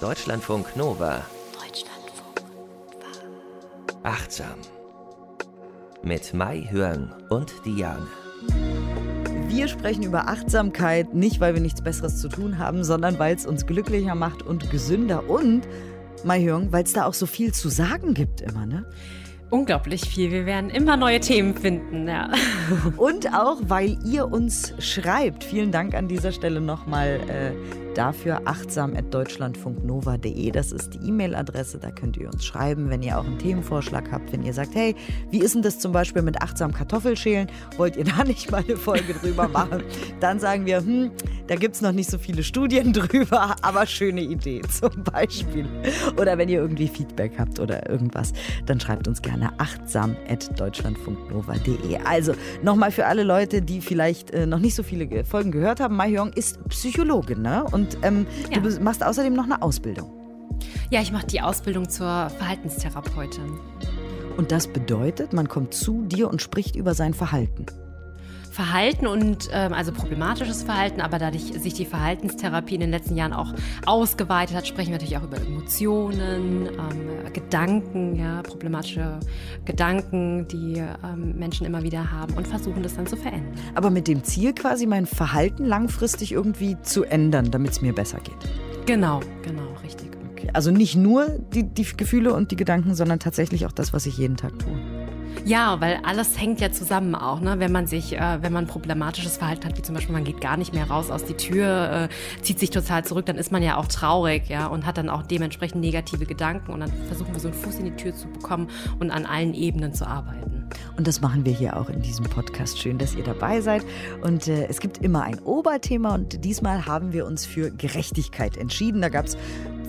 Deutschlandfunk Nova. Deutschlandfunk Nova. Achtsam. Mit Mai Hörn und Diane. Wir sprechen über Achtsamkeit, nicht weil wir nichts Besseres zu tun haben, sondern weil es uns glücklicher macht und gesünder. Und, Mai Hörn, weil es da auch so viel zu sagen gibt immer, ne? Unglaublich viel. Wir werden immer neue Themen finden, ja. Und auch, weil ihr uns schreibt. Vielen Dank an dieser Stelle nochmal äh, dafür achtsam.deutschlandfunknova.de. Das ist die E-Mail-Adresse, da könnt ihr uns schreiben, wenn ihr auch einen Themenvorschlag habt, wenn ihr sagt, hey, wie ist denn das zum Beispiel mit achtsam Kartoffelschälen? Wollt ihr da nicht mal eine Folge drüber machen? Dann sagen wir, hm, da gibt es noch nicht so viele Studien drüber, aber schöne Idee zum Beispiel. Oder wenn ihr irgendwie Feedback habt oder irgendwas, dann schreibt uns gerne achtsam.deutschlandfunknova.de. Also nochmal für alle Leute, die vielleicht äh, noch nicht so viele Folgen gehört haben, Mai Hyung ist Psychologin, ne? Und und ähm, ja. du machst außerdem noch eine Ausbildung. Ja, ich mache die Ausbildung zur Verhaltenstherapeutin. Und das bedeutet, man kommt zu dir und spricht über sein Verhalten. Verhalten und ähm, also problematisches Verhalten, aber dadurch sich die Verhaltenstherapie in den letzten Jahren auch ausgeweitet hat, sprechen wir natürlich auch über Emotionen, ähm, Gedanken, ja, problematische Gedanken, die ähm, Menschen immer wieder haben und versuchen das dann zu verändern. Aber mit dem Ziel quasi mein Verhalten langfristig irgendwie zu ändern, damit es mir besser geht. Genau, genau, richtig. Okay. Also nicht nur die, die Gefühle und die Gedanken, sondern tatsächlich auch das, was ich jeden Tag tue. Ja, weil alles hängt ja zusammen auch, ne? Wenn man sich, äh, wenn man problematisches Verhalten hat, wie zum Beispiel man geht gar nicht mehr raus aus die Tür, äh, zieht sich total zurück, dann ist man ja auch traurig, ja, und hat dann auch dementsprechend negative Gedanken und dann versuchen wir so einen Fuß in die Tür zu bekommen und an allen Ebenen zu arbeiten. Und das machen wir hier auch in diesem Podcast. Schön, dass ihr dabei seid. Und äh, es gibt immer ein Oberthema und diesmal haben wir uns für Gerechtigkeit entschieden. Da gab es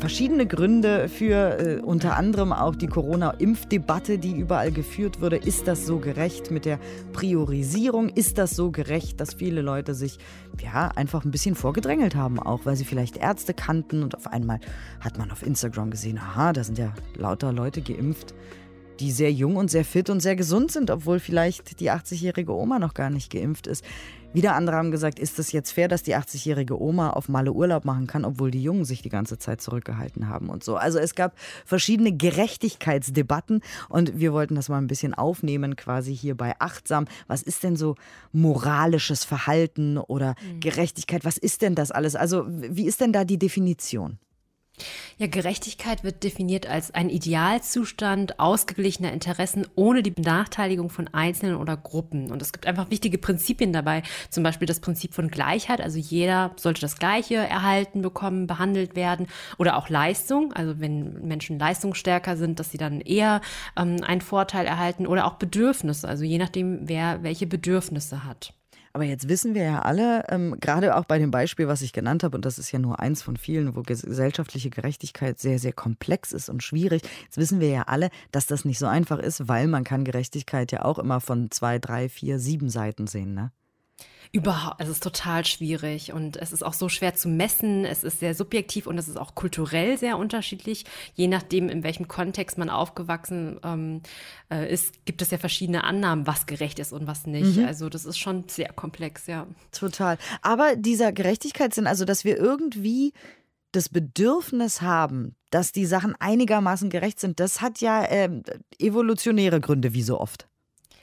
verschiedene Gründe für äh, unter anderem auch die Corona-Impfdebatte, die überall geführt wurde. Ist das so gerecht mit der Priorisierung? Ist das so gerecht, dass viele Leute sich ja einfach ein bisschen vorgedrängelt haben, auch weil sie vielleicht Ärzte kannten und auf einmal hat man auf Instagram gesehen, aha, da sind ja lauter Leute geimpft die sehr jung und sehr fit und sehr gesund sind, obwohl vielleicht die 80-jährige Oma noch gar nicht geimpft ist. Wieder andere haben gesagt, ist es jetzt fair, dass die 80-jährige Oma auf Malle Urlaub machen kann, obwohl die Jungen sich die ganze Zeit zurückgehalten haben und so. Also es gab verschiedene Gerechtigkeitsdebatten und wir wollten das mal ein bisschen aufnehmen, quasi hier bei Achtsam. Was ist denn so moralisches Verhalten oder mhm. Gerechtigkeit? Was ist denn das alles? Also wie ist denn da die Definition? Ja, Gerechtigkeit wird definiert als ein Idealzustand ausgeglichener Interessen ohne die Benachteiligung von Einzelnen oder Gruppen. Und es gibt einfach wichtige Prinzipien dabei, zum Beispiel das Prinzip von Gleichheit, also jeder sollte das Gleiche erhalten, bekommen, behandelt werden oder auch Leistung, also wenn Menschen leistungsstärker sind, dass sie dann eher ähm, einen Vorteil erhalten oder auch Bedürfnisse, also je nachdem, wer welche Bedürfnisse hat. Aber jetzt wissen wir ja alle, ähm, gerade auch bei dem Beispiel, was ich genannt habe, und das ist ja nur eins von vielen, wo gesellschaftliche Gerechtigkeit sehr, sehr komplex ist und schwierig. Jetzt wissen wir ja alle, dass das nicht so einfach ist, weil man kann Gerechtigkeit ja auch immer von zwei, drei, vier, sieben Seiten sehen, ne? Überhaupt, es ist total schwierig und es ist auch so schwer zu messen. Es ist sehr subjektiv und es ist auch kulturell sehr unterschiedlich. Je nachdem, in welchem Kontext man aufgewachsen ähm, äh, ist, gibt es ja verschiedene Annahmen, was gerecht ist und was nicht. Mhm. Also das ist schon sehr komplex, ja. Total. Aber dieser Gerechtigkeitssinn, also dass wir irgendwie das Bedürfnis haben, dass die Sachen einigermaßen gerecht sind, das hat ja äh, evolutionäre Gründe, wie so oft.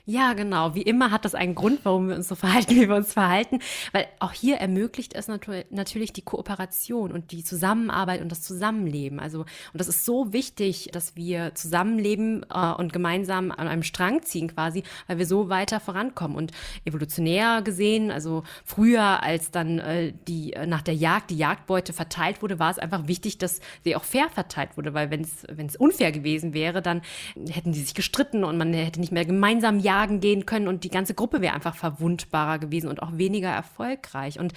Ja, genau. Wie immer hat das einen Grund, warum wir uns so verhalten, wie wir uns verhalten. Weil auch hier ermöglicht es natürlich die Kooperation und die Zusammenarbeit und das Zusammenleben. Also, und das ist so wichtig, dass wir zusammenleben äh, und gemeinsam an einem Strang ziehen quasi, weil wir so weiter vorankommen. Und evolutionär gesehen, also früher, als dann äh, die äh, nach der Jagd die Jagdbeute verteilt wurde, war es einfach wichtig, dass sie auch fair verteilt wurde, weil wenn es unfair gewesen wäre, dann hätten die sich gestritten und man hätte nicht mehr gemeinsam jagen jagen gehen können und die ganze Gruppe wäre einfach verwundbarer gewesen und auch weniger erfolgreich. Und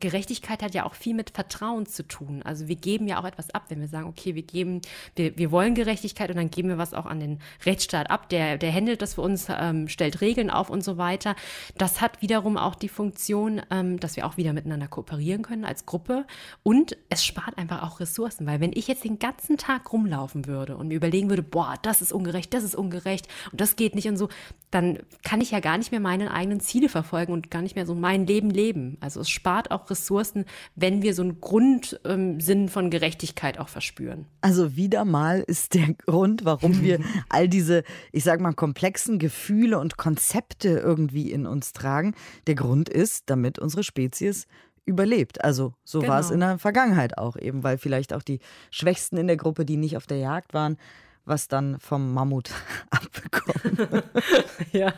Gerechtigkeit hat ja auch viel mit Vertrauen zu tun. Also wir geben ja auch etwas ab, wenn wir sagen, okay, wir geben, wir, wir wollen Gerechtigkeit und dann geben wir was auch an den Rechtsstaat ab, der, der handelt das für uns, ähm, stellt Regeln auf und so weiter. Das hat wiederum auch die Funktion, ähm, dass wir auch wieder miteinander kooperieren können als Gruppe und es spart einfach auch Ressourcen, weil wenn ich jetzt den ganzen Tag rumlaufen würde und mir überlegen würde, boah, das ist ungerecht, das ist ungerecht und das geht nicht und so, dann kann ich ja gar nicht mehr meine eigenen Ziele verfolgen und gar nicht mehr so mein Leben leben. Also es spart auch Ressourcen, wenn wir so einen Grundsinn ähm, von Gerechtigkeit auch verspüren. Also wieder mal ist der Grund, warum wir all diese, ich sag mal, komplexen Gefühle und Konzepte irgendwie in uns tragen. Der Grund ist, damit unsere Spezies überlebt. Also so genau. war es genau. in der Vergangenheit auch eben, weil vielleicht auch die Schwächsten in der Gruppe, die nicht auf der Jagd waren, was dann vom Mammut abbekommen. ja.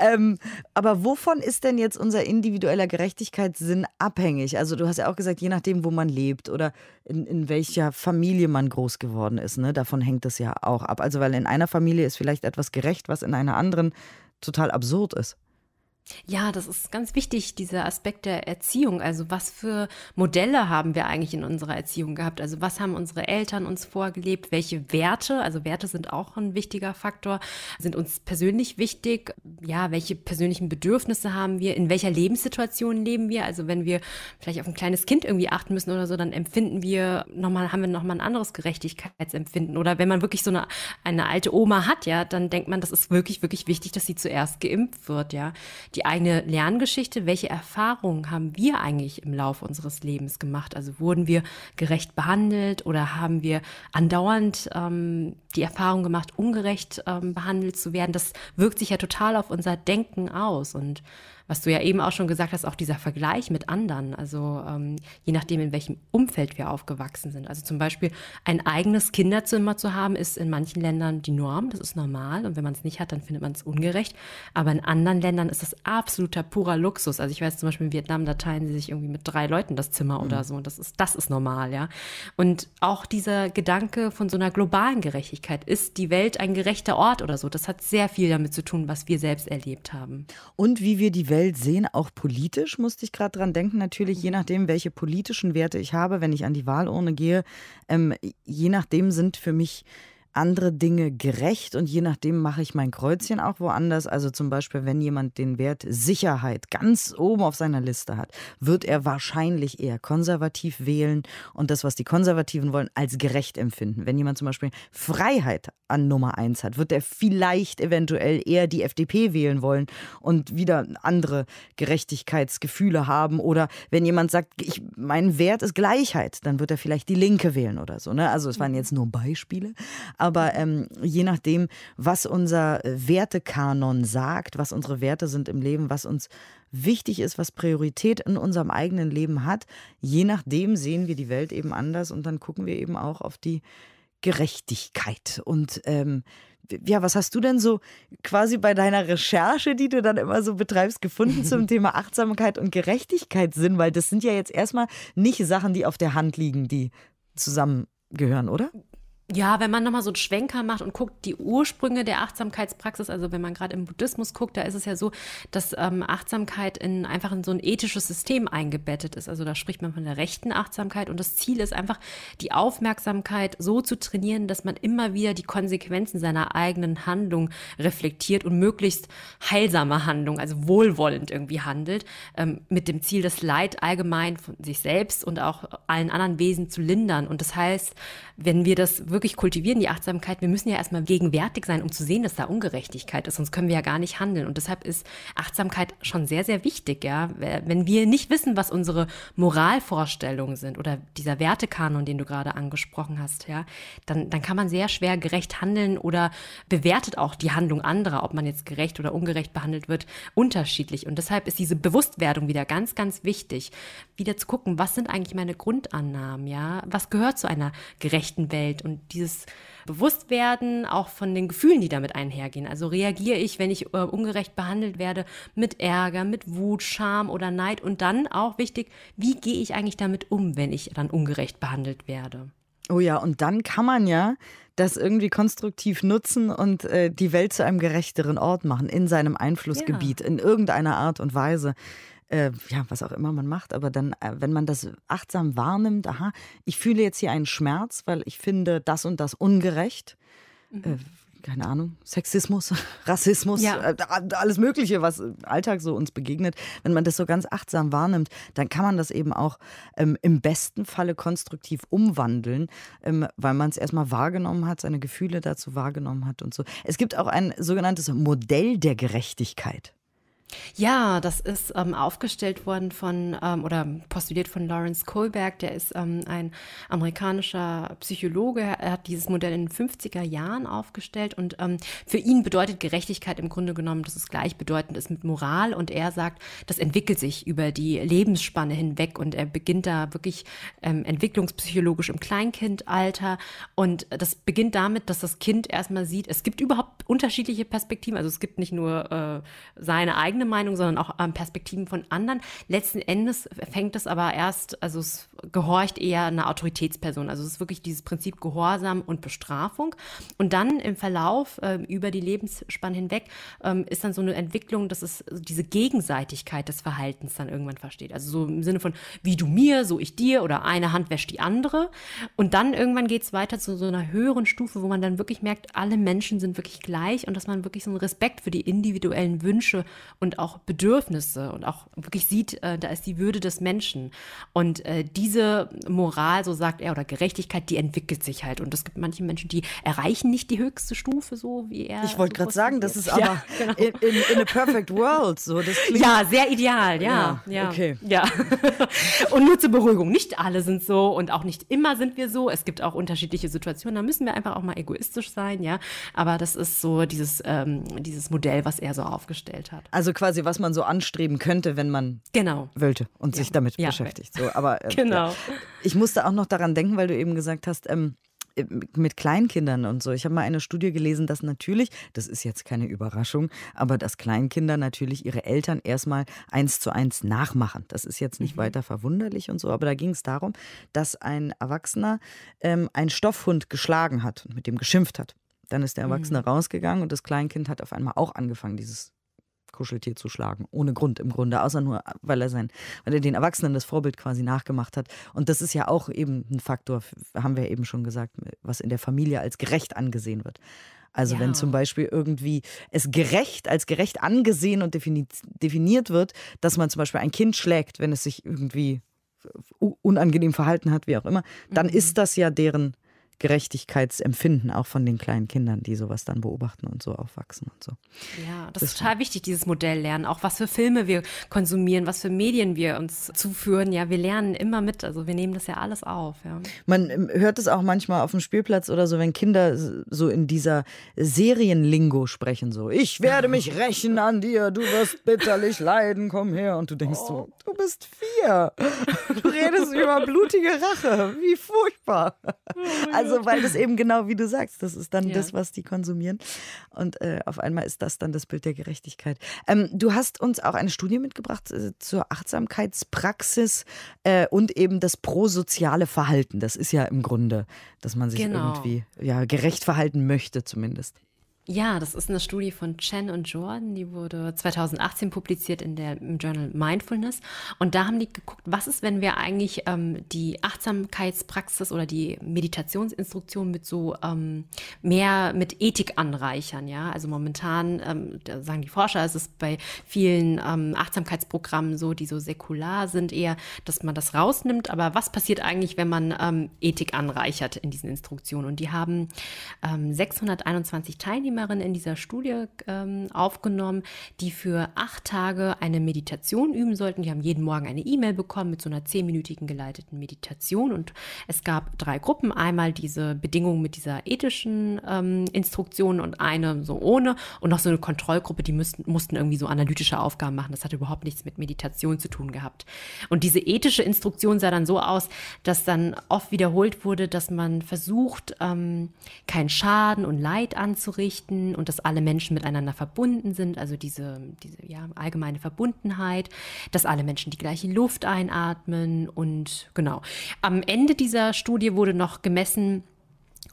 ähm, aber wovon ist denn jetzt unser individueller Gerechtigkeitssinn abhängig? Also du hast ja auch gesagt, je nachdem, wo man lebt oder in, in welcher Familie man groß geworden ist, ne? davon hängt es ja auch ab. Also weil in einer Familie ist vielleicht etwas gerecht, was in einer anderen total absurd ist. Ja, das ist ganz wichtig, dieser Aspekt der Erziehung. Also was für Modelle haben wir eigentlich in unserer Erziehung gehabt? Also was haben unsere Eltern uns vorgelebt? Welche Werte, also Werte sind auch ein wichtiger Faktor, sind uns persönlich wichtig? Ja, welche persönlichen Bedürfnisse haben wir? In welcher Lebenssituation leben wir? Also wenn wir vielleicht auf ein kleines Kind irgendwie achten müssen oder so, dann empfinden wir nochmal, haben wir nochmal ein anderes Gerechtigkeitsempfinden. Oder wenn man wirklich so eine, eine alte Oma hat, ja, dann denkt man, das ist wirklich, wirklich wichtig, dass sie zuerst geimpft wird, ja die eigene Lerngeschichte. Welche Erfahrungen haben wir eigentlich im Laufe unseres Lebens gemacht? Also wurden wir gerecht behandelt oder haben wir andauernd ähm, die Erfahrung gemacht, ungerecht ähm, behandelt zu werden? Das wirkt sich ja total auf unser Denken aus und was du ja eben auch schon gesagt hast, auch dieser Vergleich mit anderen, also ähm, je nachdem, in welchem Umfeld wir aufgewachsen sind. Also zum Beispiel ein eigenes Kinderzimmer zu haben, ist in manchen Ländern die Norm, das ist normal und wenn man es nicht hat, dann findet man es ungerecht. Aber in anderen Ländern ist das absoluter purer Luxus. Also ich weiß zum Beispiel in Vietnam, da teilen sie sich irgendwie mit drei Leuten das Zimmer mhm. oder so und das ist, das ist normal, ja. Und auch dieser Gedanke von so einer globalen Gerechtigkeit, ist die Welt ein gerechter Ort oder so, das hat sehr viel damit zu tun, was wir selbst erlebt haben. Und wie wir die Welt sehen, auch politisch, musste ich gerade dran denken. Natürlich, je nachdem, welche politischen Werte ich habe, wenn ich an die Wahlurne gehe, ähm, je nachdem sind für mich andere Dinge gerecht und je nachdem mache ich mein Kreuzchen auch woanders. Also zum Beispiel, wenn jemand den Wert Sicherheit ganz oben auf seiner Liste hat, wird er wahrscheinlich eher konservativ wählen und das, was die Konservativen wollen, als gerecht empfinden. Wenn jemand zum Beispiel Freiheit an Nummer eins hat, wird er vielleicht eventuell eher die FDP wählen wollen und wieder andere Gerechtigkeitsgefühle haben. Oder wenn jemand sagt, ich, mein Wert ist Gleichheit, dann wird er vielleicht die Linke wählen oder so. Ne? Also es waren jetzt nur Beispiele. Aber ähm, je nachdem, was unser Wertekanon sagt, was unsere Werte sind im Leben, was uns wichtig ist, was Priorität in unserem eigenen Leben hat, je nachdem sehen wir die Welt eben anders und dann gucken wir eben auch auf die Gerechtigkeit. Und ähm, ja, was hast du denn so quasi bei deiner Recherche, die du dann immer so betreibst, gefunden zum Thema Achtsamkeit und Gerechtigkeitssinn? Weil das sind ja jetzt erstmal nicht Sachen, die auf der Hand liegen, die zusammengehören, oder? Ja, wenn man nochmal so einen Schwenker macht und guckt, die Ursprünge der Achtsamkeitspraxis, also wenn man gerade im Buddhismus guckt, da ist es ja so, dass ähm, Achtsamkeit in einfach in so ein ethisches System eingebettet ist. Also da spricht man von der rechten Achtsamkeit und das Ziel ist einfach, die Aufmerksamkeit so zu trainieren, dass man immer wieder die Konsequenzen seiner eigenen Handlung reflektiert und möglichst heilsame Handlung, also wohlwollend irgendwie handelt, ähm, mit dem Ziel, das Leid allgemein von sich selbst und auch allen anderen Wesen zu lindern. Und das heißt, wenn wir das wirklich kultivieren, die Achtsamkeit, wir müssen ja erstmal gegenwärtig sein, um zu sehen, dass da Ungerechtigkeit ist, sonst können wir ja gar nicht handeln. Und deshalb ist Achtsamkeit schon sehr, sehr wichtig, ja. Wenn wir nicht wissen, was unsere Moralvorstellungen sind oder dieser Wertekanon, den du gerade angesprochen hast, ja, dann, dann kann man sehr schwer gerecht handeln oder bewertet auch die Handlung anderer, ob man jetzt gerecht oder ungerecht behandelt wird, unterschiedlich. Und deshalb ist diese Bewusstwerdung wieder ganz, ganz wichtig, wieder zu gucken, was sind eigentlich meine Grundannahmen, ja, was gehört zu einer gerechten Welt und dieses Bewusstwerden auch von den Gefühlen, die damit einhergehen. Also reagiere ich, wenn ich äh, ungerecht behandelt werde, mit Ärger, mit Wut, Scham oder Neid und dann auch wichtig, wie gehe ich eigentlich damit um, wenn ich dann ungerecht behandelt werde? Oh ja, und dann kann man ja das irgendwie konstruktiv nutzen und äh, die Welt zu einem gerechteren Ort machen, in seinem Einflussgebiet, ja. in irgendeiner Art und Weise äh, ja, was auch immer man macht, aber dann, äh, wenn man das achtsam wahrnimmt, aha, ich fühle jetzt hier einen Schmerz, weil ich finde das und das ungerecht. Mhm. Äh, keine Ahnung, Sexismus, Rassismus, Ja. äh, alles Mögliche, was im Alltag so uns begegnet, wenn man das so ganz achtsam wahrnimmt, dann kann man das eben auch ähm, im besten Falle konstruktiv umwandeln, ähm, weil man es erstmal wahrgenommen hat, seine Gefühle dazu wahrgenommen hat und so. Es gibt auch ein sogenanntes Modell der Gerechtigkeit. Ja, das ist ähm, aufgestellt worden von ähm, oder postuliert von Lawrence Kohlberg. Der ist ähm, ein amerikanischer Psychologe. Er hat dieses Modell in den 50er Jahren aufgestellt und ähm, für ihn bedeutet Gerechtigkeit im Grunde genommen, dass es gleichbedeutend ist mit Moral. Und er sagt, das entwickelt sich über die Lebensspanne hinweg und er beginnt da wirklich ähm, entwicklungspsychologisch im Kleinkindalter. Und das beginnt damit, dass das Kind erstmal sieht, es gibt überhaupt unterschiedliche Perspektiven. Also es gibt nicht nur äh, seine eigene Meinung, sondern auch ähm, Perspektiven von anderen. Letzten Endes fängt es aber erst, also es gehorcht eher einer Autoritätsperson. Also es ist wirklich dieses Prinzip Gehorsam und Bestrafung. Und dann im Verlauf ähm, über die Lebensspanne hinweg ähm, ist dann so eine Entwicklung, dass es diese Gegenseitigkeit des Verhaltens dann irgendwann versteht. Also so im Sinne von, wie du mir, so ich dir oder eine Hand wäscht die andere. Und dann irgendwann geht es weiter zu so einer höheren Stufe, wo man dann wirklich merkt, alle Menschen sind wirklich gleich und dass man wirklich so einen Respekt für die individuellen Wünsche und auch Bedürfnisse und auch wirklich sieht, äh, da ist die Würde des Menschen. Und äh, diese Moral, so sagt er, oder Gerechtigkeit, die entwickelt sich halt. Und es gibt manche Menschen, die erreichen nicht die höchste Stufe, so wie er. Ich wollte so gerade sagen, das ist aber Ja, genau. in, in, in a perfect world. So, das klingt Ja, sehr ideal, ja. Ja, Ja, okay. Ja. und nur zur Beruhigung, nicht alle sind so und auch nicht immer sind wir so. Es gibt auch unterschiedliche Situationen, da müssen wir einfach auch mal egoistisch sein, ja. Aber das ist so dieses, ähm, dieses Modell, was er so aufgestellt hat. Also quasi, was man so anstreben könnte, wenn man Genau. wollte und sich damit Ja. beschäftigt. So, aber äh, Genau. ja. ich musste auch noch daran denken, weil du eben gesagt hast, ähm, mit Kleinkindern und so. Ich habe mal eine Studie gelesen, dass natürlich, das ist jetzt keine Überraschung, aber dass Kleinkinder natürlich ihre Eltern erstmal eins zu eins nachmachen. Das ist jetzt nicht weiter verwunderlich und so, aber da ging es darum, dass ein Erwachsener ähm, einen Stoffhund geschlagen hat und mit dem geschimpft hat. Dann ist der Erwachsene rausgegangen und das Kleinkind hat auf einmal auch angefangen, dieses Kuscheltier zu schlagen. Ohne Grund im Grunde, außer nur, weil er sein, weil er den Erwachsenen das Vorbild quasi nachgemacht hat. Und das ist ja auch eben ein Faktor, haben wir eben schon gesagt, was in der Familie als gerecht angesehen wird. Also Ja. wenn zum Beispiel irgendwie es gerecht, als gerecht angesehen und defini definiert wird, dass man zum Beispiel ein Kind schlägt, wenn es sich irgendwie unangenehm verhalten hat, wie auch immer, dann ist das ja deren Gerechtigkeitsempfinden auch von den kleinen Kindern, die sowas dann beobachten und so aufwachsen und so. Ja, das, ist total wichtig, dieses Modell lernen. Auch was für Filme wir konsumieren, was für Medien wir uns zuführen. Ja, wir lernen immer mit. Also wir nehmen das ja alles auf. Ja. Man ähm, hört es auch manchmal auf dem Spielplatz oder so, wenn Kinder so in dieser Serienlingo sprechen, so, ich werde mich rächen an dir, du wirst bitterlich leiden, komm her. Und du denkst so, du bist vier. Du redest über blutige Rache, wie furchtbar. Also, weil das eben genau wie du sagst, das ist dann Ja. das, was die konsumieren. Und äh, auf einmal ist das dann das Bild der Gerechtigkeit. Ähm, du hast uns auch eine Studie mitgebracht äh, zur Achtsamkeitspraxis äh, und eben das prosoziale Verhalten. Das ist ja im Grunde, dass man sich Genau. irgendwie ja, gerecht verhalten möchte, zumindest. Ja, das ist eine Studie von Chen und Jordan, die wurde 2018 publiziert in der, im Journal Mindfulness. Und da haben die geguckt, was ist, wenn wir eigentlich ähm, die Achtsamkeitspraxis oder die Meditationsinstruktion mit so ähm, mehr mit Ethik anreichern. Ja, also momentan ähm, sagen die Forscher, es ist bei vielen ähm, Achtsamkeitsprogrammen so, die so säkular sind, eher, dass man das rausnimmt. Aber was passiert eigentlich, wenn man ähm, Ethik anreichert in diesen Instruktionen? Und die haben ähm, 621 Teilnehmerinnen in dieser Studie ähm, aufgenommen, die für acht Tage eine Meditation üben sollten. Die haben jeden Morgen eine E-Mail bekommen mit so einer zehnminütigen geleiteten Meditation. Und es gab drei Gruppen. Einmal diese Bedingungen mit dieser ethischen ähm, Instruktion und eine so ohne. Und noch so eine Kontrollgruppe, die müssten, mussten irgendwie so analytische Aufgaben machen. Das hatte überhaupt nichts mit Meditation zu tun gehabt. Und diese ethische Instruktion sah dann so aus, dass dann oft wiederholt wurde, dass man versucht, ähm, keinen Schaden und Leid anzurichten und dass alle Menschen miteinander verbunden sind, also diese, diese ja, allgemeine Verbundenheit, dass alle Menschen die gleiche Luft einatmen und genau. Am Ende dieser Studie wurde noch gemessen,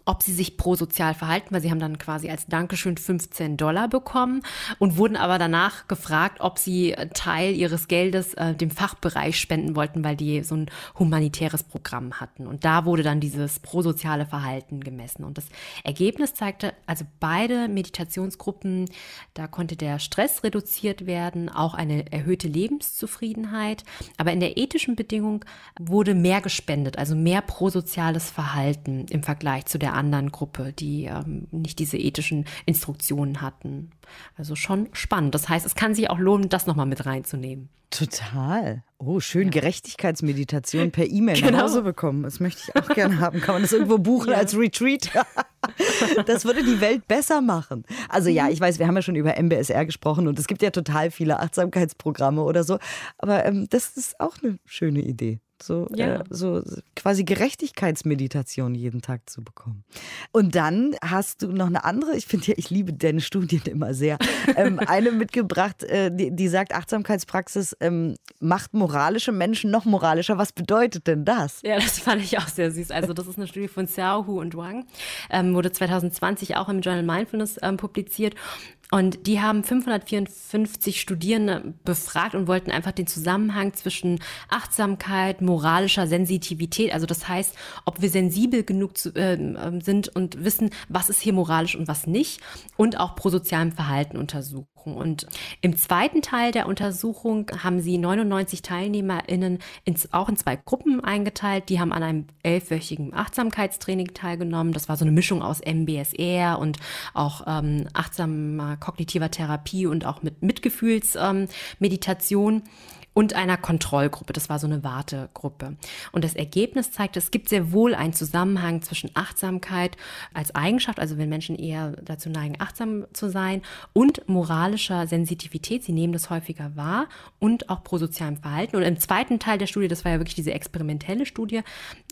ob sie sich prosozial verhalten, weil sie haben dann quasi als Dankeschön 15 Dollar bekommen und wurden aber danach gefragt, ob sie Teil ihres Geldes äh, dem Fachbereich spenden wollten, weil die so ein humanitäres Programm hatten. Und da wurde dann dieses prosoziale Verhalten gemessen. Und das Ergebnis zeigte, also beide Meditationsgruppen, da konnte der Stress reduziert werden, auch eine erhöhte Lebenszufriedenheit. Aber in der ethischen Bedingung wurde mehr gespendet, also mehr prosoziales Verhalten im Vergleich zu der anderen Gruppe, die ähm, nicht diese ethischen Instruktionen hatten. Also schon spannend. Das heißt, es kann sich auch lohnen, das nochmal mit reinzunehmen. Total. Oh, schön ja. Gerechtigkeitsmeditation per E-Mail genau. nach Hause bekommen. Das möchte ich auch gerne haben. Kann man das irgendwo buchen ja. als Retreat? das würde die Welt besser machen. Also ja, mhm. ich weiß, wir haben ja schon über MBSR gesprochen und es gibt ja total viele Achtsamkeitsprogramme oder so. Aber ähm, das ist auch eine schöne Idee so, ja. äh, so quasi Gerechtigkeitsmeditation jeden Tag zu bekommen. Und dann hast du noch eine andere, ich finde ja, ich liebe deine Studien immer sehr, ähm, eine mitgebracht, äh, die, die, sagt, Achtsamkeitspraxis ähm, macht moralische Menschen noch moralischer. Was bedeutet denn das? Ja, das fand ich auch sehr süß. Also das ist eine Studie von Xiao Hu und Wang, ähm, wurde 2020 auch im Journal Mindfulness ähm, publiziert. Und die haben 554 Studierende befragt und wollten einfach den Zusammenhang zwischen Achtsamkeit, moralischer Sensitivität, also das heißt, ob wir sensibel genug zu, äh, sind und wissen, was ist hier moralisch und was nicht, und auch prosozialem Verhalten untersuchen. Und im zweiten Teil der Untersuchung haben sie 99 TeilnehmerInnen ins, auch in zwei Gruppen eingeteilt. Die haben an einem elfwöchigen Achtsamkeitstraining teilgenommen. Das war so eine Mischung aus MBSR und auch ähm, achtsamer kognitiver Therapie und auch mit Mitgefühlsmeditation. Ähm, und einer Kontrollgruppe. Das war so eine Wartegruppe. Und das Ergebnis zeigt, es gibt sehr wohl einen Zusammenhang zwischen Achtsamkeit als Eigenschaft, also wenn Menschen eher dazu neigen, achtsam zu sein, und moralischer Sensitivität. Sie nehmen das häufiger wahr und auch prosozialem Verhalten. Und im zweiten Teil der Studie, das war ja wirklich diese experimentelle Studie,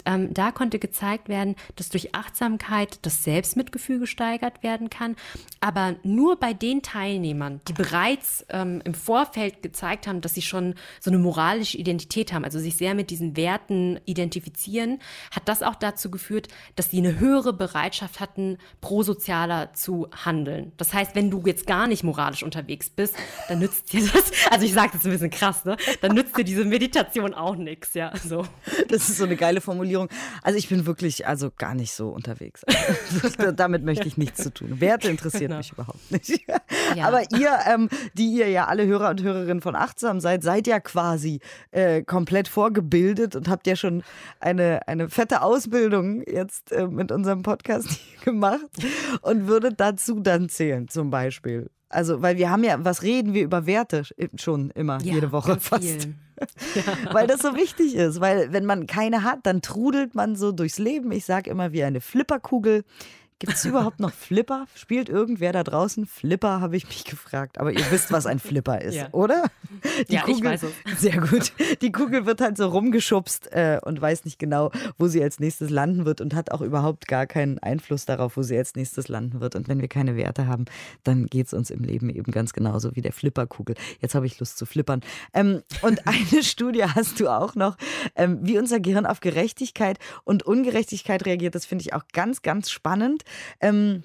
ähm, da konnte gezeigt werden, dass durch Achtsamkeit das Selbstmitgefühl gesteigert werden kann, aber nur bei den Teilnehmern, die bereits ähm, im Vorfeld gezeigt haben, dass sie schon so eine moralische Identität haben, also sich sehr mit diesen Werten identifizieren, hat das auch dazu geführt, dass sie eine höhere Bereitschaft hatten, prosozialer zu handeln. Das heißt, wenn du jetzt gar nicht moralisch unterwegs bist, dann nützt dir das, also ich sage das ein bisschen krass, ne? Dann nützt dir diese Meditation auch nichts, ja, so. Das ist so eine geile Formulierung. Also ich bin wirklich also gar nicht so unterwegs. Damit möchte ich nichts zu tun. Werte interessiert genau. mich überhaupt nicht. Ja. Aber ihr, ähm, die ihr ja alle Hörer und Hörerinnen von Achtsam seid, seid ja quasi äh, komplett vorgebildet und habt ja schon eine, eine fette Ausbildung jetzt äh, mit unserem Podcast gemacht und würdet dazu dann zählen, zum Beispiel. Also, weil wir haben ja, was reden wir über Werte schon immer, ja, jede Woche fast. Ja. weil das so wichtig ist. Weil wenn man keine hat, dann trudelt man so durchs Leben. Ich sage immer wie eine Flipperkugel. Gibt es überhaupt noch Flipper? Spielt irgendwer da draußen Flipper, habe ich mich gefragt. Aber ihr wisst, was ein Flipper ist, ja. oder? Die ja, Kugel, ich weiß es. Sehr gut. Die Kugel wird halt so rumgeschubst äh, und weiß nicht genau, wo sie als nächstes landen wird und hat auch überhaupt gar keinen Einfluss darauf, wo sie als nächstes landen wird. Und wenn wir keine Werte haben, dann geht es uns im Leben eben ganz genauso wie der Flipperkugel. Jetzt habe ich Lust zu flippern. Ähm, und eine Studie hast du auch noch, ähm, wie unser Gehirn auf Gerechtigkeit und Ungerechtigkeit reagiert. Das finde ich auch ganz, ganz spannend. Ähm,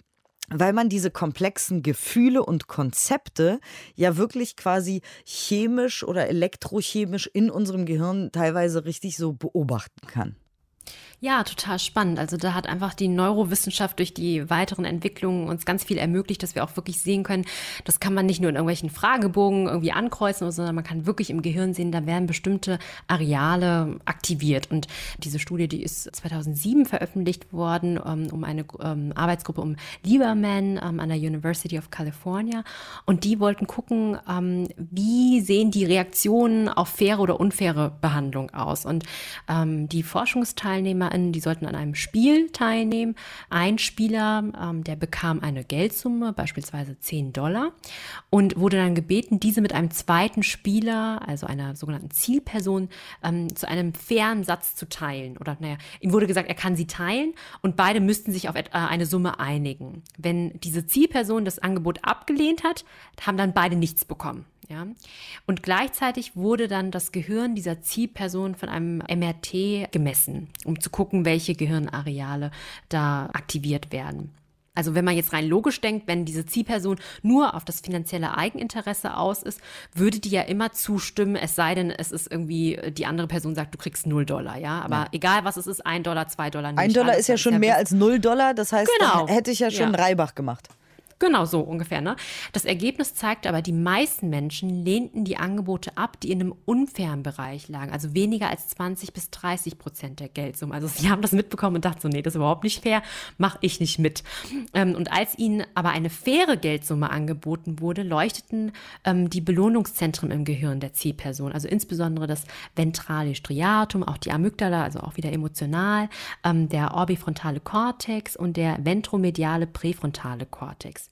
weil man diese komplexen Gefühle und Konzepte ja wirklich quasi chemisch oder elektrochemisch in unserem Gehirn teilweise richtig so beobachten kann. Ja, total spannend. Also da hat einfach die Neurowissenschaft durch die weiteren Entwicklungen uns ganz viel ermöglicht, dass wir auch wirklich sehen können, das kann man nicht nur in irgendwelchen Fragebogen irgendwie ankreuzen, sondern man kann wirklich im Gehirn sehen, da werden bestimmte Areale aktiviert. Und diese Studie, die ist 2007 veröffentlicht worden, ähm, um eine ähm, Arbeitsgruppe um Lieberman ähm, an der University of California. Und die wollten gucken, wie sehen die Reaktionen auf faire oder unfaire Behandlung aus. Und die Forschungsteilnehmer SpielerInnen, die sollten an einem Spiel teilnehmen. Ein Spieler, ähm, der bekam eine Geldsumme, beispielsweise 10 Dollar, und wurde dann gebeten, diese mit einem zweiten Spieler, also einer sogenannten Zielperson, ähm, zu einem fairen Satz zu teilen. Oder naja, ihm wurde gesagt, er kann sie teilen und beide müssten sich auf äh, eine Summe einigen. Wenn diese Zielperson das Angebot abgelehnt hat, haben dann beide nichts bekommen. Ja? Und gleichzeitig wurde dann das Gehirn dieser Zielperson von einem MRT gemessen, um zu gucken, welche Gehirnareale da aktiviert werden. Also wenn man jetzt rein logisch denkt, wenn diese Zielperson nur auf das finanzielle Eigeninteresse aus ist, würde die ja immer zustimmen, es sei denn, es ist irgendwie, die andere Person sagt, du kriegst null Dollar, ja. Aber ja. egal was es ist, ein Dollar, zwei Dollar, nicht. Ein Dollar ist ja schon mehr als null Dollar, das heißt, genau. hätte ich ja schon ja. Reibach gemacht. Genau so ungefähr. Ne? Das Ergebnis zeigte aber, die meisten Menschen lehnten die Angebote ab, die in einem unfairen Bereich lagen, also weniger als 20 bis 30 Prozent der Geldsumme. Also sie haben das mitbekommen und dachten so, nee, das ist überhaupt nicht fair, mache ich nicht mit. Ähm, und als ihnen aber eine faire Geldsumme angeboten wurde, leuchteten ähm, die Belohnungszentren im Gehirn der Zielperson, also insbesondere das ventrale Striatum, auch die Amygdala, also auch wieder emotional, ähm, der orbifrontale Kortex und der ventromediale präfrontale Kortex.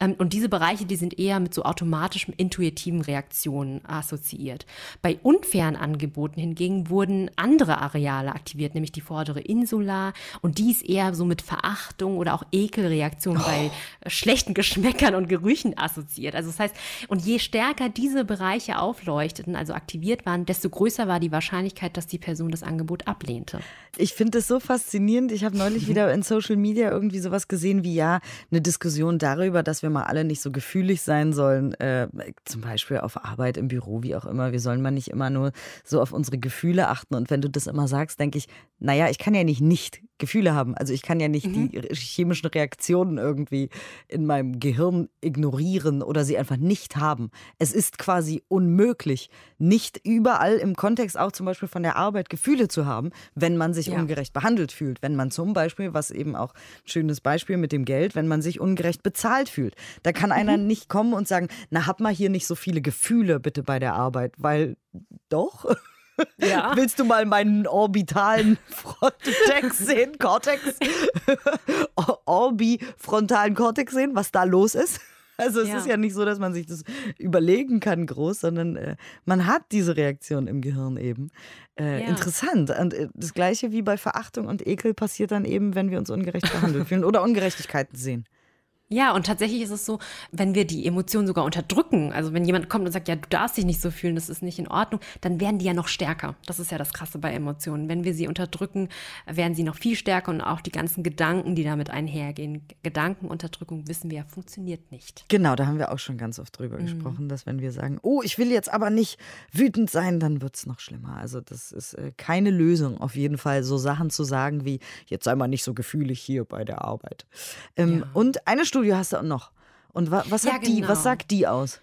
und diese Bereiche, die sind eher mit so automatischen, intuitiven Reaktionen assoziiert. Bei unfairen Angeboten hingegen wurden andere Areale aktiviert, nämlich die vordere Insula. Und dies eher so mit Verachtung oder auch Ekelreaktionen oh. bei schlechten Geschmäckern und Gerüchen assoziiert. Also das heißt, und je stärker diese Bereiche aufleuchteten, also aktiviert waren, desto größer war die Wahrscheinlichkeit, dass die Person das Angebot ablehnte. Ich finde das so faszinierend. Ich habe neulich wieder in Social Media irgendwie sowas gesehen wie ja, eine Diskussion darüber, dass wir mal alle nicht so gefühlig sein sollen, äh, zum Beispiel auf Arbeit, im Büro, wie auch immer. Wir sollen mal nicht immer nur so auf unsere Gefühle achten. Und wenn du das immer sagst, denke ich, naja, ich kann ja nicht nicht Gefühle haben. Also ich kann ja nicht mhm. die chemischen Reaktionen irgendwie in meinem Gehirn ignorieren oder sie einfach nicht haben. Es ist quasi unmöglich, nicht überall im Kontext auch zum Beispiel von der Arbeit Gefühle zu haben, wenn man sich ja. ungerecht behandelt fühlt. Wenn man zum Beispiel, was eben auch ein schönes Beispiel mit dem Geld, wenn man sich ungerecht bezahlt fühlt. Da kann einer mhm. nicht kommen und sagen, na, hab mal hier nicht so viele Gefühle bitte bei der Arbeit, weil doch. Ja. Willst du mal meinen orbitalen Frontex sehen? Cortex? Orbifrontalen Cortex sehen, was da los ist? Also es ja. ist ja nicht so, dass man sich das überlegen kann groß, sondern äh, man hat diese Reaktion im Gehirn eben. Äh, ja. Interessant. Und äh, das gleiche wie bei Verachtung und Ekel passiert dann eben, wenn wir uns ungerecht behandelt fühlen oder Ungerechtigkeiten sehen. Ja, und tatsächlich ist es so, wenn wir die Emotionen sogar unterdrücken, also wenn jemand kommt und sagt, ja, du darfst dich nicht so fühlen, das ist nicht in Ordnung, dann werden die ja noch stärker. Das ist ja das Krasse bei Emotionen. Wenn wir sie unterdrücken, werden sie noch viel stärker und auch die ganzen Gedanken, die damit einhergehen. Gedankenunterdrückung, wissen wir, ja, funktioniert nicht. Genau, da haben wir auch schon ganz oft drüber mhm. gesprochen, dass wenn wir sagen, oh, ich will jetzt aber nicht wütend sein, dann wird es noch schlimmer. Also das ist äh, keine Lösung, auf jeden Fall so Sachen zu sagen wie, jetzt sei mal nicht so gefühlig hier bei der Arbeit. Ähm, ja. Und eine Studie Studio hast du auch noch. Und wa was, ja, genau. die, was genau. sagt die aus?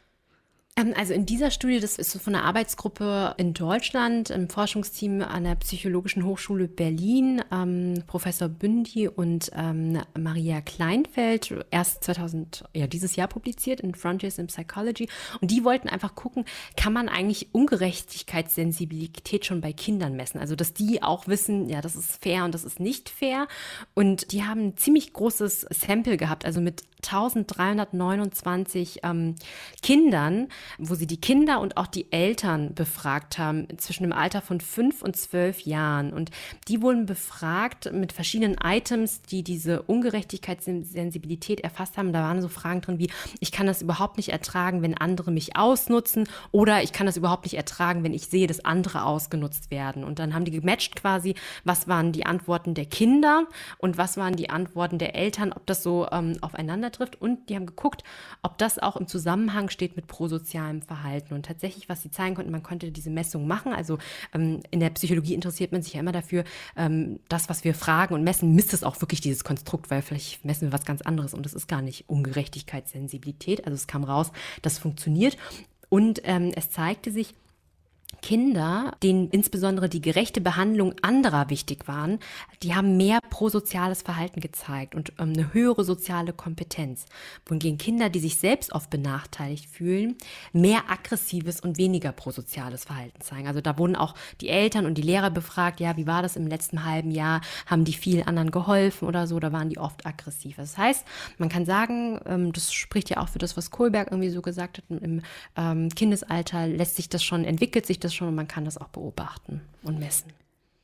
Ähm, also in dieser Studie, das ist von einer Arbeitsgruppe in Deutschland, im Forschungsteam an der Psychologischen Hochschule Berlin, ähm, Professor Bündi und ähm, Maria Kleinfeld, erst 2000, ja, dieses Jahr publiziert in Frontiers in Psychology. Und die wollten einfach gucken, kann man eigentlich Ungerechtigkeitssensibilität schon bei Kindern messen? Also, dass die auch wissen, ja, das ist fair und das ist nicht fair. Und die haben ein ziemlich großes Sample gehabt, also mit 1329 ähm, Kindern, wo sie die Kinder und auch die Eltern befragt haben, zwischen dem Alter von fünf und zwölf Jahren. Und die wurden befragt mit verschiedenen Items, die diese Ungerechtigkeitssensibilität erfasst haben. Da waren so Fragen drin wie, ich kann das überhaupt nicht ertragen, wenn andere mich ausnutzen oder ich kann das überhaupt nicht ertragen, wenn ich sehe, dass andere ausgenutzt werden. Und dann haben die gematcht quasi, was waren die Antworten der Kinder und was waren die Antworten der Eltern, ob das so ähm, aufeinander trifft. Und die haben geguckt, ob das auch im Zusammenhang steht mit prosozialem Verhalten. Und tatsächlich, was sie zeigen konnten, man konnte diese Messung machen. Also ähm, in der Psychologie interessiert man sich ja immer dafür, ähm, das, was wir fragen und messen, misst es auch wirklich dieses Konstrukt, weil vielleicht messen wir was ganz anderes und das ist gar nicht Ungerechtigkeitssensibilität. Also es kam raus, das funktioniert. Und ähm, es zeigte sich, Kinder, denen insbesondere die gerechte Behandlung anderer wichtig waren, die haben mehr prosoziales Verhalten gezeigt und ähm, eine höhere soziale Kompetenz. Wohingegen Kinder, die sich selbst oft benachteiligt fühlen, mehr aggressives und weniger prosoziales Verhalten zeigen. Also da wurden auch die Eltern und die Lehrer befragt, ja, wie war das im letzten halben Jahr? Haben die vielen anderen geholfen oder so? Da waren die oft aggressiv. Das heißt, man kann sagen, ähm, das spricht ja auch für das, was Kohlberg irgendwie so gesagt hat, im ähm, Kindesalter lässt sich das schon, entwickelt sich das das schon und man kann das auch beobachten und messen.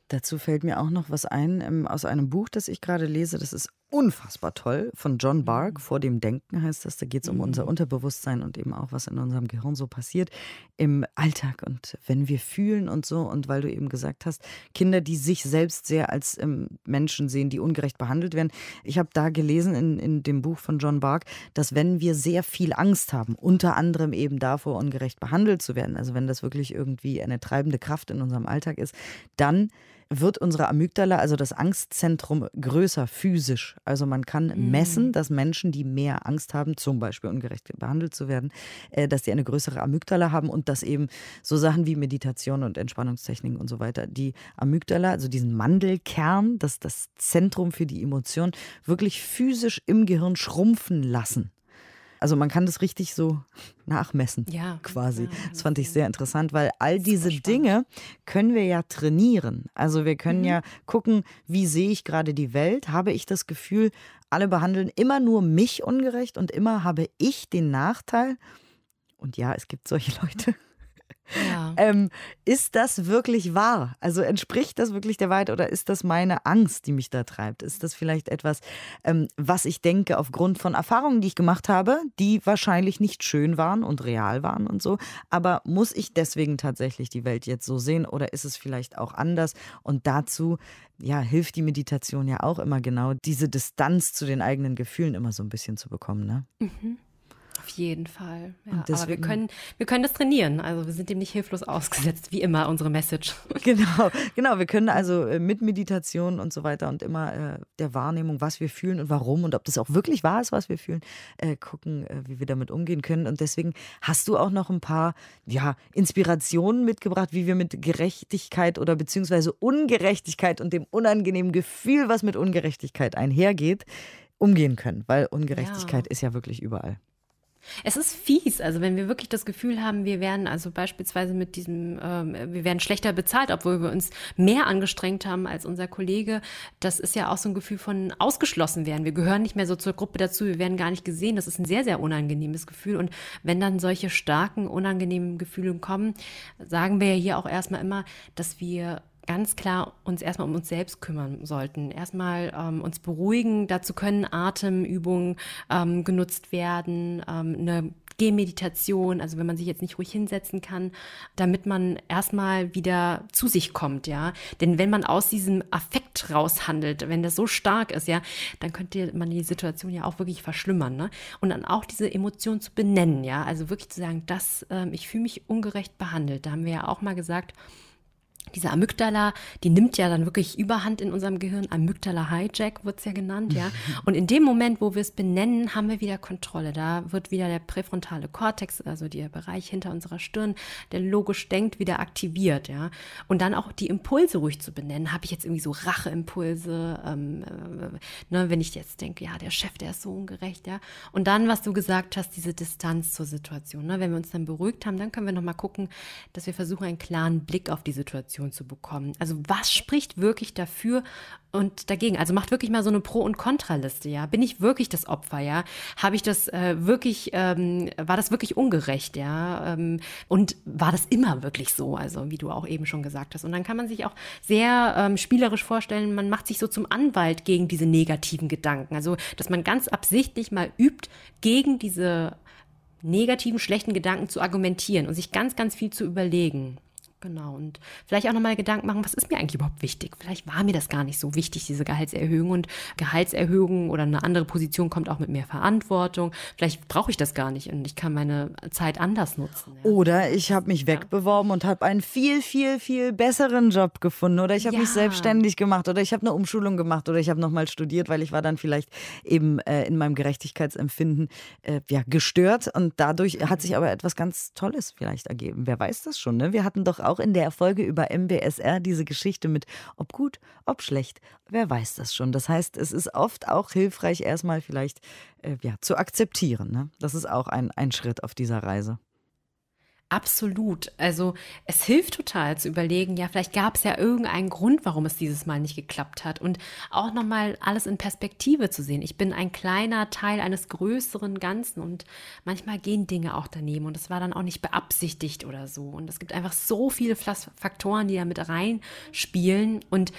Dazu fällt mir auch noch was ein ähm, aus einem Buch, das ich gerade lese. Das ist unfassbar toll von John Bark. Vor dem Denken heißt das. Da geht es um Mhm. unser Unterbewusstsein und eben auch, was in unserem Gehirn so passiert im Alltag und wenn wir fühlen und so. Und weil du eben gesagt hast, Kinder, die sich selbst sehr als ähm, Menschen sehen, die ungerecht behandelt werden. Ich habe da gelesen in, in dem Buch von John Bark, dass wenn wir sehr viel Angst haben, unter anderem eben davor, ungerecht behandelt zu werden, also wenn das wirklich irgendwie eine treibende Kraft in unserem Alltag ist, dann wird unsere Amygdala, also das Angstzentrum, größer physisch. Also man kann messen, dass Menschen, die mehr Angst haben, zum Beispiel ungerecht behandelt zu werden, äh, dass die eine größere Amygdala haben und dass eben so Sachen wie Meditation und Entspannungstechniken und so weiter, die Amygdala, also diesen Mandelkern, das das Zentrum für die Emotion, wirklich physisch im Gehirn schrumpfen lassen. Also man kann das richtig so nachmessen, Ja, quasi. ja, das fand ich sehr interessant, weil all diese Dinge können wir ja trainieren. Also wir können ja gucken, wie sehe ich gerade die Welt? Habe ich das Gefühl, alle behandeln immer nur mich ungerecht und immer habe ich den Nachteil? Und ja, es gibt solche Leute. Ja. Ähm, ist das wirklich wahr? Also entspricht das wirklich der Wahrheit oder ist das meine Angst, die mich da treibt? Ist das vielleicht etwas, ähm, was ich denke aufgrund von Erfahrungen, die ich gemacht habe, die wahrscheinlich nicht schön waren und real waren und so? Aber muss ich deswegen tatsächlich die Welt jetzt so sehen oder ist es vielleicht auch anders? Und dazu ja, hilft die Meditation ja auch immer genau, diese Distanz zu den eigenen Gefühlen immer so ein bisschen zu bekommen. Ne? Auf jeden Fall. Ja, Und aber wir deswegen- können, wir können das trainieren. Also wir sind dem nicht hilflos ausgesetzt, wie immer unsere Message. Genau, genau. Wir können also äh, mit Meditation und so weiter und immer äh, der Wahrnehmung, was wir fühlen und warum und ob das auch wirklich wahr ist, was wir fühlen, äh, gucken, äh, wie wir damit umgehen können. Und deswegen hast du auch noch ein paar ja, Inspirationen mitgebracht, wie wir mit Gerechtigkeit oder beziehungsweise Ungerechtigkeit und dem unangenehmen Gefühl, was mit Ungerechtigkeit einhergeht, umgehen können. Weil Ungerechtigkeit Ja. ist ja wirklich überall. Es ist fies, also wenn wir wirklich das Gefühl haben, wir werden also beispielsweise mit diesem, ähm, wir werden schlechter bezahlt, obwohl wir uns mehr angestrengt haben als unser Kollege, das ist ja auch so ein Gefühl von ausgeschlossen werden. Wir gehören nicht mehr so zur Gruppe dazu, wir werden gar nicht gesehen. Das ist ein sehr, sehr unangenehmes Gefühl. Und wenn dann solche starken, unangenehmen Gefühle kommen, sagen wir ja hier auch erstmal immer, dass wir ganz klar uns erstmal um uns selbst kümmern sollten. Erstmal ähm, uns beruhigen. Dazu können Atemübungen ähm, genutzt werden, ähm, eine Gehmeditation, also wenn man sich jetzt nicht ruhig hinsetzen kann, damit man erstmal wieder zu sich kommt, ja. Denn wenn man aus diesem Affekt raushandelt, wenn das so stark ist, ja, dann könnte man die Situation ja auch wirklich verschlimmern, ne? Und dann auch diese Emotion zu benennen, ja. Also wirklich zu sagen, dass ähm, ich fühle mich ungerecht behandelt. Da haben wir ja auch mal gesagt, diese Amygdala, die nimmt ja dann wirklich Überhand in unserem Gehirn. Amygdala Hijack wird's ja genannt, ja. Und in dem Moment, wo wir es benennen, haben wir wieder Kontrolle. Da wird wieder der präfrontale Kortex, also der Bereich hinter unserer Stirn, der logisch denkt, wieder aktiviert, ja. Und dann auch die Impulse ruhig zu benennen. Habe ich jetzt irgendwie so Racheimpulse, ähm, äh, ne, wenn ich jetzt denke, ja, der Chef, der ist so ungerecht, ja. Und dann, was du gesagt hast, diese Distanz zur Situation. Ne? Wenn wir uns dann beruhigt haben, dann können wir nochmal gucken, dass wir versuchen, einen klaren Blick auf die Situation zu bekommen. Also was spricht wirklich dafür und dagegen? Also macht wirklich mal so eine Pro- und Kontraliste, ja. Bin ich wirklich das Opfer, ja? Habe ich das äh, wirklich, ähm, war das wirklich ungerecht, ja? Ähm, und war das immer wirklich so? Also wie du auch eben schon gesagt hast. Und dann kann man sich auch sehr ähm, spielerisch vorstellen, man macht sich so zum Anwalt gegen diese negativen Gedanken. Also dass man ganz absichtlich mal übt, gegen diese negativen, schlechten Gedanken zu argumentieren und sich ganz, ganz viel zu überlegen. Genau. Und vielleicht auch nochmal Gedanken machen, was ist mir eigentlich überhaupt wichtig? Vielleicht war mir das gar nicht so wichtig, diese Gehaltserhöhung. Und Gehaltserhöhung oder eine andere Position kommt auch mit mehr Verantwortung. Vielleicht brauche ich das gar nicht und ich kann meine Zeit anders nutzen. Ja. Oder ich habe mich wegbeworben und habe einen viel, viel, viel besseren Job gefunden. Oder ich habe mich Ja. selbstständig gemacht. Oder ich habe eine Umschulung gemacht. Oder ich habe nochmal studiert, weil ich war dann vielleicht eben äh, in meinem Gerechtigkeitsempfinden äh, ja, gestört. Und dadurch hat sich aber etwas ganz Tolles vielleicht ergeben. Wer weiß das schon? Ne? Wir hatten doch auch in der Folge über MBSR diese Geschichte mit ob gut, ob schlecht. Wer weiß das schon? Das heißt, es ist oft auch hilfreich, erstmal vielleicht äh, ja, zu akzeptieren. Ne? Das ist auch ein, ein Schritt auf dieser Reise. Absolut. Also es hilft total zu überlegen, ja, vielleicht gab es ja irgendeinen Grund, warum es dieses Mal nicht geklappt hat. Und auch nochmal alles in Perspektive zu sehen. Ich bin ein kleiner Teil eines größeren Ganzen und manchmal gehen Dinge auch daneben und es war dann auch nicht beabsichtigt oder so. Und es gibt einfach so viele Faktoren, die da mit reinspielen. Und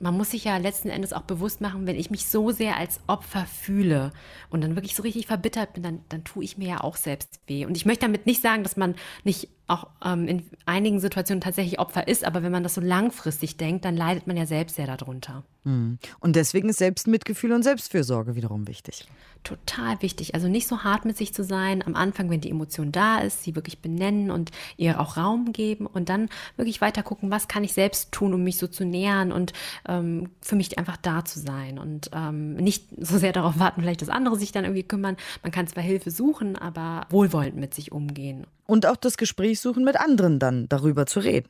man muss sich ja letzten Endes auch bewusst machen, wenn ich mich so sehr als Opfer fühle und dann wirklich so richtig verbittert bin, dann, dann tue ich mir ja auch selbst weh. Und ich möchte damit nicht sagen, dass man nicht auch ähm, in einigen Situationen tatsächlich Opfer ist, aber wenn man das so langfristig denkt, dann leidet man ja selbst sehr darunter. Hm. Und deswegen ist Selbstmitgefühl und Selbstfürsorge wiederum wichtig. Total wichtig. Also nicht so hart mit sich zu sein. Am Anfang, wenn die Emotion da ist, sie wirklich benennen und ihr auch Raum geben und dann wirklich weiter gucken, was kann ich selbst tun, um mich so zu nähern und ähm, für mich einfach da zu sein und ähm, nicht so sehr darauf warten, vielleicht, dass andere sich dann irgendwie kümmern. Man kann zwar Hilfe suchen, aber wohlwollend mit sich umgehen. Und auch das Gespräch suchen mit anderen dann darüber zu reden.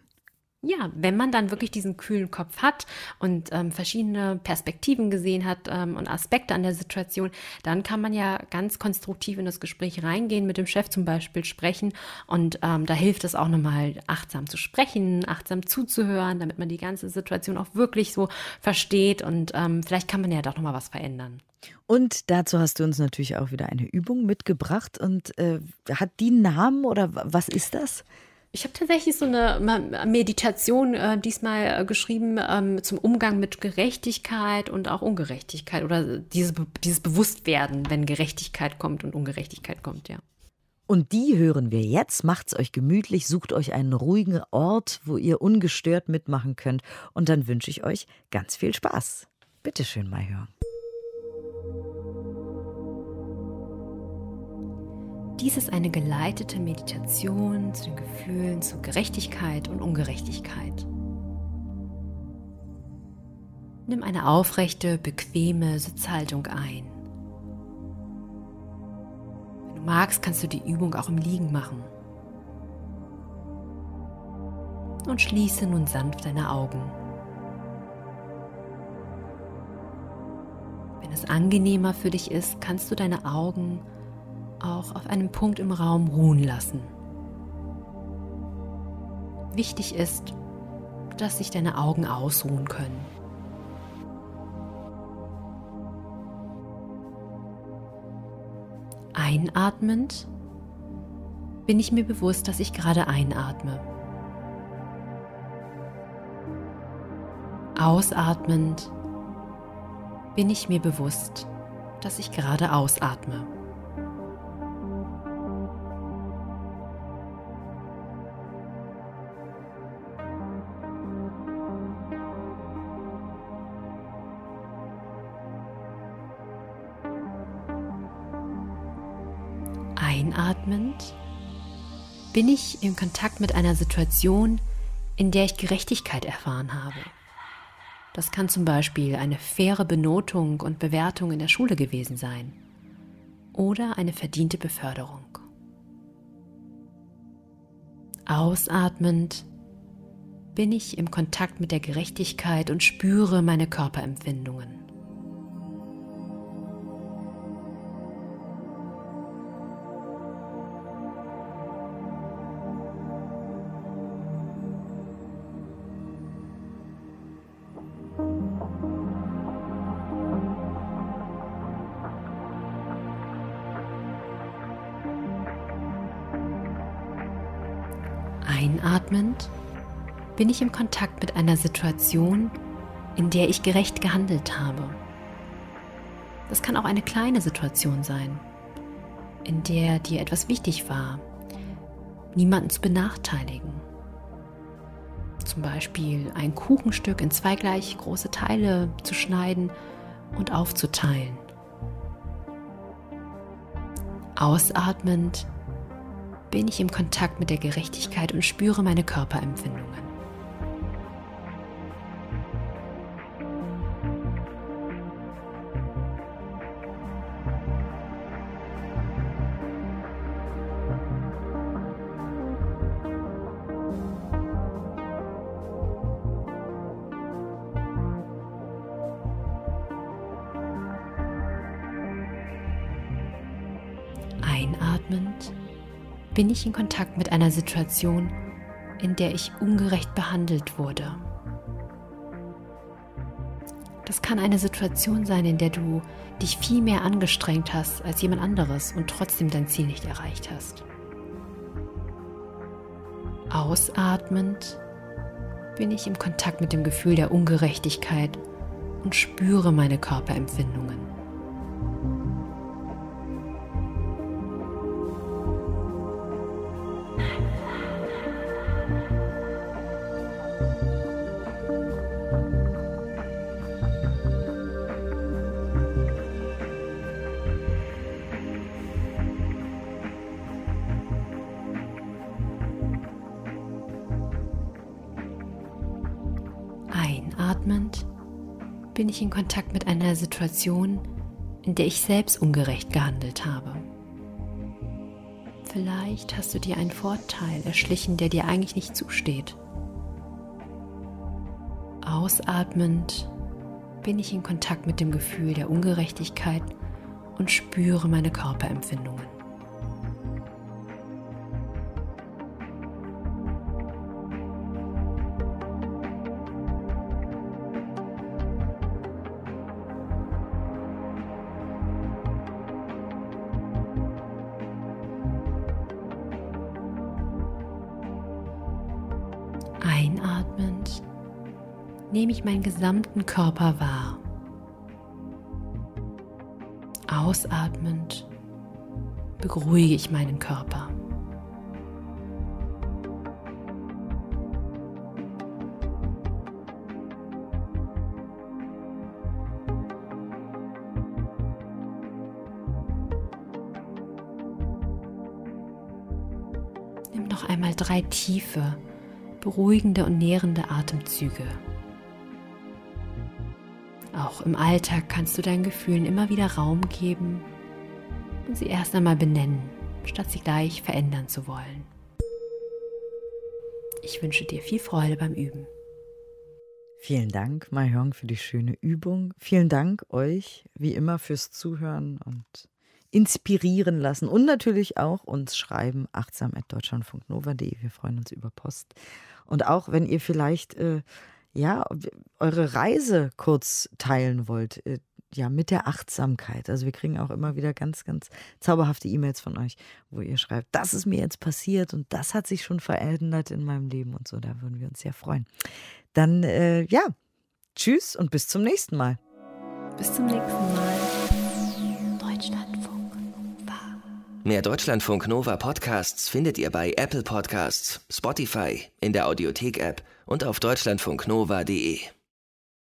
Ja, wenn man dann wirklich diesen kühlen Kopf hat und ähm, verschiedene Perspektiven gesehen hat ähm, und Aspekte an der Situation, dann kann man ja ganz konstruktiv in das Gespräch reingehen, mit dem Chef zum Beispiel sprechen. Und ähm, da hilft es auch nochmal, achtsam zu sprechen, achtsam zuzuhören, damit man die ganze Situation auch wirklich so versteht. Und ähm, vielleicht kann man ja doch nochmal was verändern. Und dazu hast du uns natürlich auch wieder eine Übung mitgebracht. Und äh, hat die Namen oder was ist das? Ich habe tatsächlich so eine Meditation äh, diesmal äh, geschrieben ähm, zum Umgang mit Gerechtigkeit und auch Ungerechtigkeit oder diese, dieses Bewusstwerden, wenn Gerechtigkeit kommt und Ungerechtigkeit kommt, ja. Und die hören wir jetzt. Macht's euch gemütlich, sucht euch einen ruhigen Ort, wo ihr ungestört mitmachen könnt. Und dann wünsche ich euch ganz viel Spaß. Bitte schön. Dies ist eine geleitete Meditation zu den Gefühlen zu Gerechtigkeit und Ungerechtigkeit. Nimm eine aufrechte, bequeme Sitzhaltung ein. Wenn du magst, kannst du die Übung auch im Liegen machen. Und schließe nun sanft deine Augen. Wenn es angenehmer für dich ist, kannst du deine Augen auch auf einem Punkt im Raum ruhen lassen. Wichtig ist, dass sich deine Augen ausruhen können. Einatmend bin ich mir bewusst, dass ich gerade einatme. Ausatmend bin ich mir bewusst, dass ich gerade ausatme. Bin ich in Kontakt mit einer Situation, in der ich Gerechtigkeit erfahren habe. Das kann zum Beispiel eine faire Benotung und Bewertung in der Schule gewesen sein oder eine verdiente Beförderung. Ausatmend bin ich im Kontakt mit der Gerechtigkeit und spüre meine Körperempfindungen. Bin ich im Kontakt mit einer Situation, in der ich gerecht gehandelt habe. Das kann auch eine kleine Situation sein, in der dir etwas wichtig war, niemanden zu benachteiligen. Zum Beispiel ein Kuchenstück in zwei gleich große Teile zu schneiden und aufzuteilen. Ausatmend bin ich im Kontakt mit der Gerechtigkeit und spüre meine Körperempfindungen. Einatmend bin ich in Kontakt mit einer Situation, in der ich ungerecht behandelt wurde. Das kann eine Situation sein, in der du dich viel mehr angestrengt hast als jemand anderes und trotzdem dein Ziel nicht erreicht hast. Ausatmend bin ich im Kontakt mit dem Gefühl der Ungerechtigkeit und spüre meine Körperempfindungen. Einatmend bin ich in Kontakt mit einer Situation, in der ich selbst ungerecht gehandelt habe. Vielleicht hast du dir einen Vorteil erschlichen, der dir eigentlich nicht zusteht. Ausatmend bin ich in Kontakt mit dem Gefühl der Ungerechtigkeit und spüre meine Körperempfindungen. Nehme ich meinen gesamten Körper wahr. Ausatmend beruhige ich meinen Körper. Nimm noch einmal drei tiefe, beruhigende und nährende Atemzüge. Auch im Alltag kannst du deinen Gefühlen immer wieder Raum geben und sie erst einmal benennen, statt sie gleich verändern zu wollen. Ich wünsche dir viel Freude beim Üben. Vielen Dank, Mahjong, für die schöne Übung. Vielen Dank euch, wie immer, fürs Zuhören und inspirieren lassen und natürlich auch uns schreiben, achtsam.deutschlandfunknova.de. Wir freuen uns über Post. Und auch, wenn ihr vielleicht äh, ja, eure Reise kurz teilen wollt, äh, ja, mit der Achtsamkeit. Also wir kriegen auch immer wieder ganz, ganz zauberhafte E-Mails von euch, wo ihr schreibt, das ist mir jetzt passiert und das hat sich schon verändert in meinem Leben und so. Da würden wir uns sehr freuen. Dann, äh, ja, tschüss und bis zum nächsten Mal. Bis zum nächsten Mal. Deutschlandfunk Nova. Mehr Deutschlandfunk Nova Podcasts findet ihr bei Apple Podcasts, Spotify, in der Audiothek-App und auf deutschlandfunknova.de.